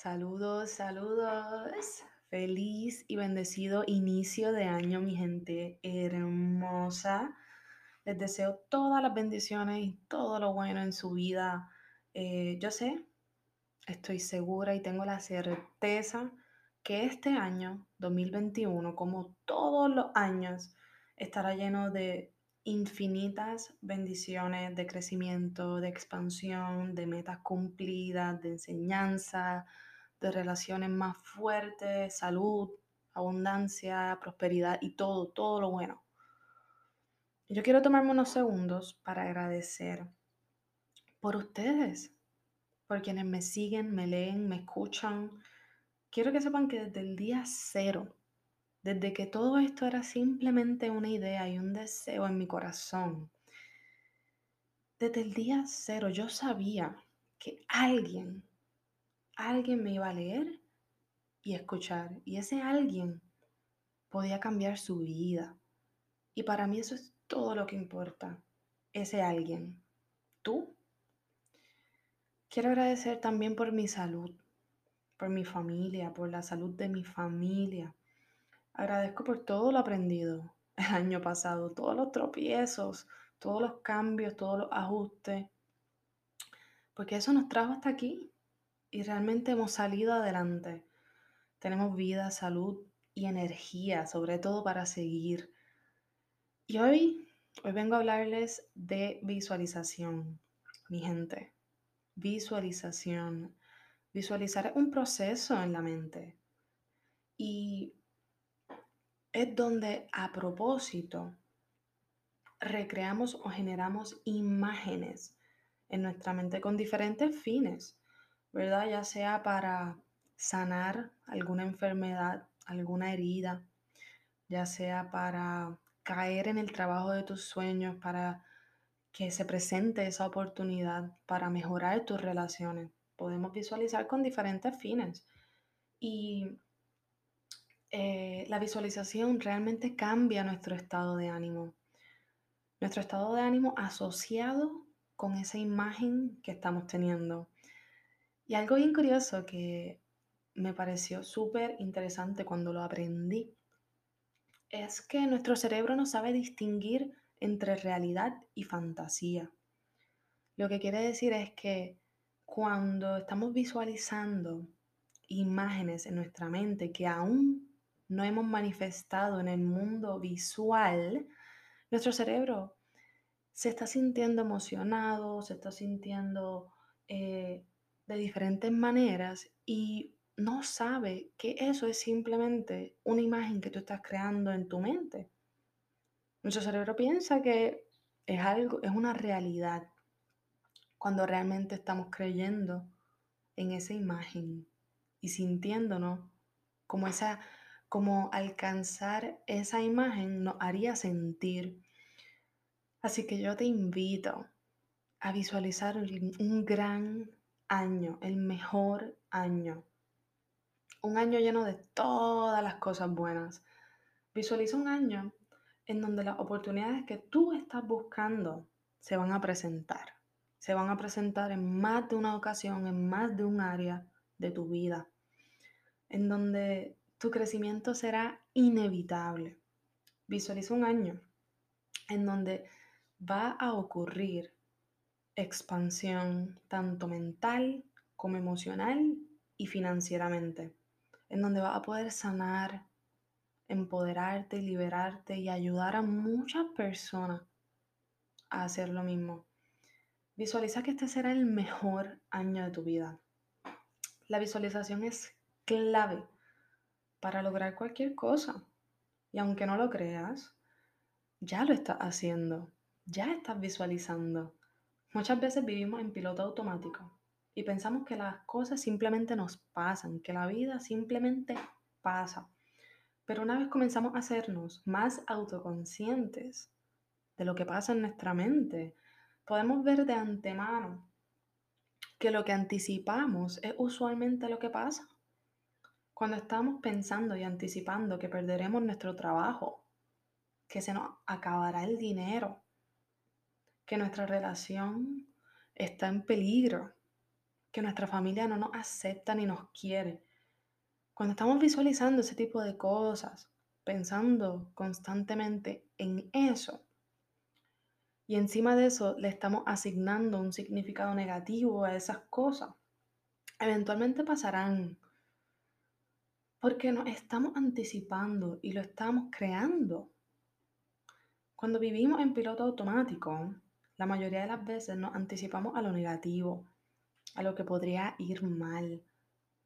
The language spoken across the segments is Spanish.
Saludos, saludos. Feliz y bendecido inicio de año, mi gente hermosa. Les deseo todas las bendiciones y todo lo bueno en su vida. Eh, yo sé, estoy segura y tengo la certeza que este año, 2021, como todos los años, estará lleno de infinitas bendiciones de crecimiento, de expansión, de metas cumplidas, de enseñanza, de relaciones más fuertes, salud, abundancia, prosperidad y todo, todo lo bueno. Yo quiero tomarme unos segundos para agradecer por ustedes, por quienes me siguen, me leen, me escuchan. Quiero que sepan que desde el día cero, desde que todo esto era simplemente una idea y un deseo en mi corazón, desde el día cero yo sabía que alguien alguien me iba a leer y escuchar. Y ese alguien podía cambiar su vida. Y para mí eso es todo lo que importa. Ese alguien. Tú. Quiero agradecer también por mi salud, por mi familia, por la salud de mi familia. Agradezco por todo lo aprendido el año pasado, todos los tropiezos, todos los cambios, todos los ajustes, porque eso nos trajo hasta aquí y realmente hemos salido adelante. Tenemos vida, salud y energía, sobre todo para seguir. Y hoy, hoy vengo a hablarles de visualización, mi gente. Visualización. Visualizar es un proceso en la mente. Y es donde a propósito recreamos o generamos imágenes en nuestra mente con diferentes fines. ¿Verdad? Ya sea para sanar alguna enfermedad, alguna herida, ya sea para caer en el trabajo de tus sueños, para que se presente esa oportunidad, para mejorar tus relaciones. Podemos visualizar con diferentes fines. Y eh, la visualización realmente cambia nuestro estado de ánimo. Nuestro estado de ánimo asociado con esa imagen que estamos teniendo. Y algo bien curioso que me pareció súper interesante cuando lo aprendí es que nuestro cerebro no sabe distinguir entre realidad y fantasía. Lo que quiere decir es que cuando estamos visualizando imágenes en nuestra mente que aún no hemos manifestado en el mundo visual, nuestro cerebro se está sintiendo emocionado, se está sintiendo eh, de diferentes maneras y no sabe que eso es simplemente una imagen que tú estás creando en tu mente. Nuestro cerebro piensa que es algo, es una realidad cuando realmente estamos creyendo en esa imagen y sintiéndonos como esa como alcanzar esa imagen nos haría sentir. Así que yo te invito a visualizar un gran año, el mejor año. Un año lleno de todas las cosas buenas. Visualiza un año en donde las oportunidades que tú estás buscando se van a presentar. Se van a presentar en más de una ocasión, en más de un área de tu vida, en donde tu crecimiento será inevitable. Visualiza un año en donde va a ocurrir expansión tanto mental como emocional y financieramente, en donde vas a poder sanar, empoderarte, liberarte y ayudar a muchas personas a hacer lo mismo. Visualiza que este será el mejor año de tu vida. La visualización es clave para lograr cualquier cosa. Y aunque no lo creas, ya lo estás haciendo, ya estás visualizando. Muchas veces vivimos en piloto automático y pensamos que las cosas simplemente nos pasan, que la vida simplemente pasa. Pero una vez comenzamos a hacernos más autoconscientes de lo que pasa en nuestra mente, podemos ver de antemano que lo que anticipamos es usualmente lo que pasa. Cuando estamos pensando y anticipando que perderemos nuestro trabajo, que se nos acabará el dinero, que nuestra relación está en peligro, que nuestra familia no nos acepta ni nos quiere. Cuando estamos visualizando ese tipo de cosas, pensando constantemente en eso, y encima de eso le estamos asignando un significado negativo a esas cosas, eventualmente pasarán porque nos estamos anticipando y lo estamos creando. Cuando vivimos en piloto automático, la mayoría de las veces nos anticipamos a lo negativo, a lo que podría ir mal,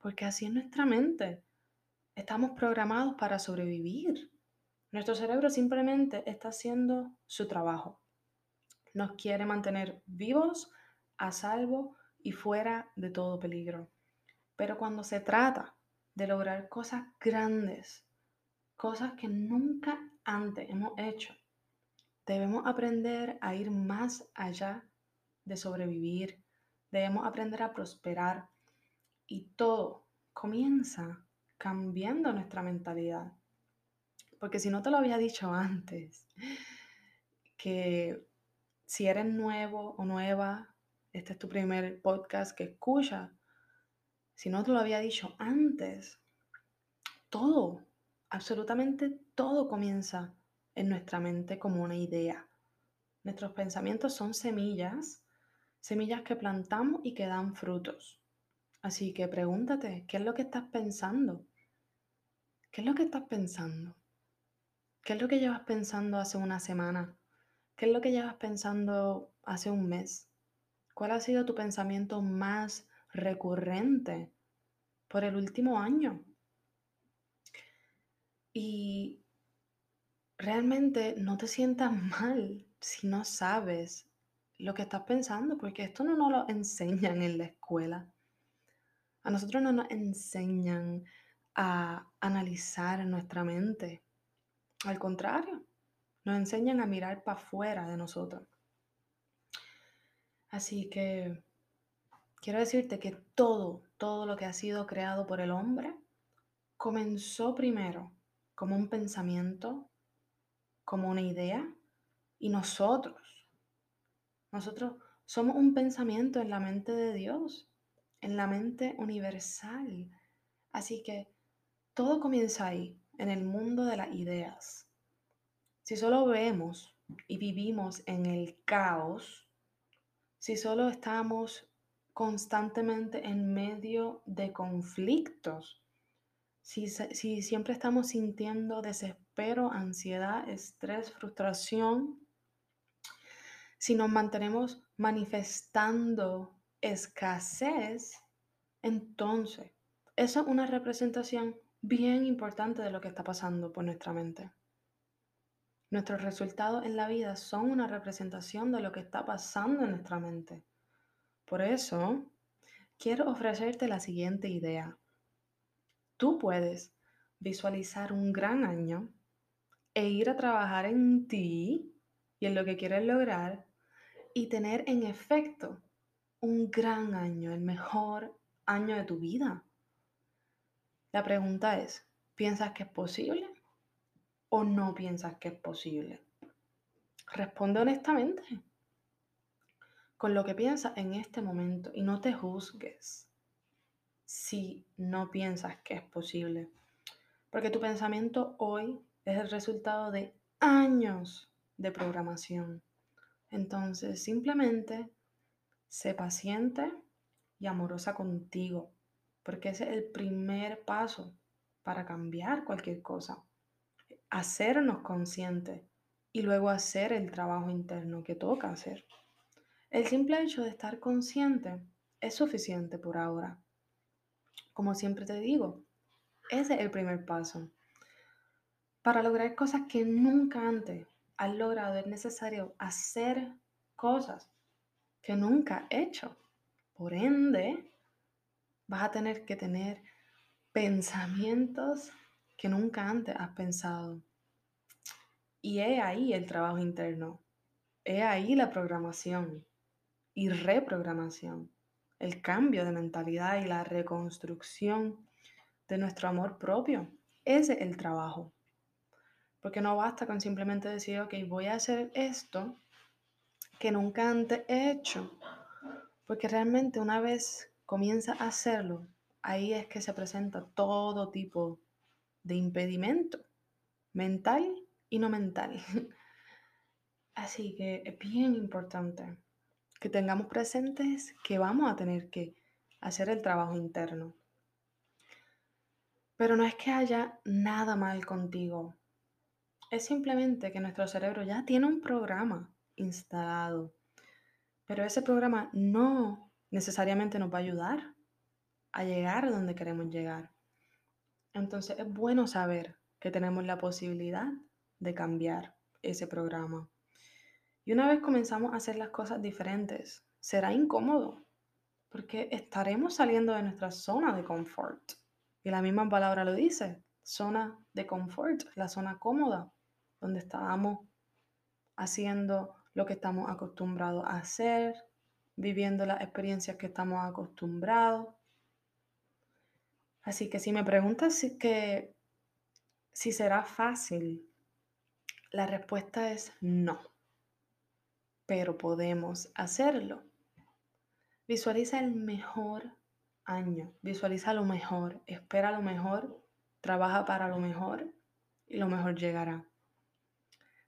porque así es nuestra mente. Estamos programados para sobrevivir. Nuestro cerebro simplemente está haciendo su trabajo. Nos quiere mantener vivos, a salvo y fuera de todo peligro. Pero cuando se trata de lograr cosas grandes, cosas que nunca antes hemos hecho. Debemos aprender a ir más allá de sobrevivir. Debemos aprender a prosperar. Y todo comienza cambiando nuestra mentalidad. Porque si no te lo había dicho antes, que si eres nuevo o nueva, este es tu primer podcast que escuchas, si no te lo había dicho antes, todo, absolutamente todo comienza en nuestra mente como una idea. Nuestros pensamientos son semillas, semillas que plantamos y que dan frutos. Así que pregúntate, ¿qué es lo que estás pensando? ¿Qué es lo que estás pensando? ¿Qué es lo que llevas pensando hace una semana? ¿Qué es lo que llevas pensando hace un mes? ¿Cuál ha sido tu pensamiento más recurrente por el último año. Y realmente no te sientas mal si no sabes lo que estás pensando, porque esto no nos lo enseñan en la escuela. A nosotros no nos enseñan a analizar nuestra mente. Al contrario, nos enseñan a mirar para afuera de nosotros. Así que quiero decirte que todo, todo lo que ha sido creado por el hombre comenzó primero como un pensamiento, como una idea, y nosotros, nosotros somos un pensamiento en la mente de Dios, en la mente universal. Así que todo comienza ahí, en el mundo de las ideas. Si solo vemos y vivimos en el caos, si solo estamos constantemente en medio de conflictos, si, si siempre estamos sintiendo desespero, ansiedad, estrés, frustración, si nos mantenemos manifestando escasez, entonces Eso es una representación bien importante de lo que está pasando por nuestra mente. Nuestros resultados en la vida son una representación de lo que está pasando en nuestra mente. Por eso, quiero ofrecerte la siguiente idea. Tú puedes visualizar un gran año e ir a trabajar en ti y en lo que quieres lograr y tener en efecto un gran año, el mejor año de tu vida. La pregunta es, ¿piensas que es posible o no piensas que es posible? Responde honestamente con lo que piensas en este momento y no te juzgues si no piensas que es posible. Porque tu pensamiento hoy es el resultado de años de programación. Entonces, simplemente sé paciente y amorosa contigo, porque ese es el primer paso para cambiar cualquier cosa. Hacernos conscientes y luego hacer el trabajo interno que toca hacer. El simple hecho de estar consciente es suficiente por ahora. Como siempre te digo, ese es el primer paso. Para lograr cosas que nunca antes has logrado es necesario hacer cosas que nunca has hecho. Por ende, vas a tener que tener pensamientos que nunca antes has pensado. Y es ahí el trabajo interno. Es ahí la programación y reprogramación. El cambio de mentalidad y la reconstrucción de nuestro amor propio. Ese es el trabajo. Porque no basta con simplemente decir, ok, voy a hacer esto que nunca antes he hecho. Porque realmente una vez comienza a hacerlo, ahí es que se presenta todo tipo de impedimento, mental y no mental. Así que es bien importante que tengamos presentes que vamos a tener que hacer el trabajo interno. Pero no es que haya nada mal contigo. Es simplemente que nuestro cerebro ya tiene un programa instalado. Pero ese programa no necesariamente nos va a ayudar a llegar donde queremos llegar. Entonces es bueno saber que tenemos la posibilidad de cambiar ese programa. Y una vez comenzamos a hacer las cosas diferentes, será incómodo, porque estaremos saliendo de nuestra zona de confort. Y la misma palabra lo dice, zona de confort, la zona cómoda, donde estábamos haciendo lo que estamos acostumbrados a hacer, viviendo las experiencias que estamos acostumbrados. Así que si me preguntas si, que, si será fácil, la respuesta es no pero podemos hacerlo. Visualiza el mejor año, visualiza lo mejor, espera lo mejor, trabaja para lo mejor y lo mejor llegará.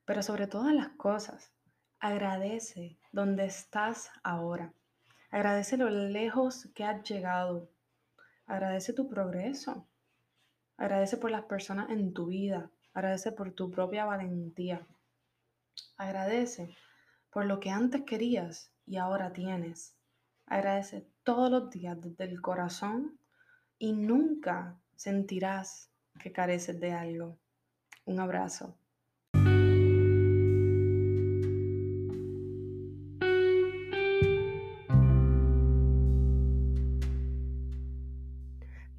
Pero sobre todas las cosas, agradece donde estás ahora. Agradece lo lejos que has llegado. Agradece tu progreso. Agradece por las personas en tu vida. Agradece por tu propia valentía. Agradece por lo que antes querías y ahora tienes. Agradece todos los días desde el corazón y nunca sentirás que careces de algo. Un abrazo.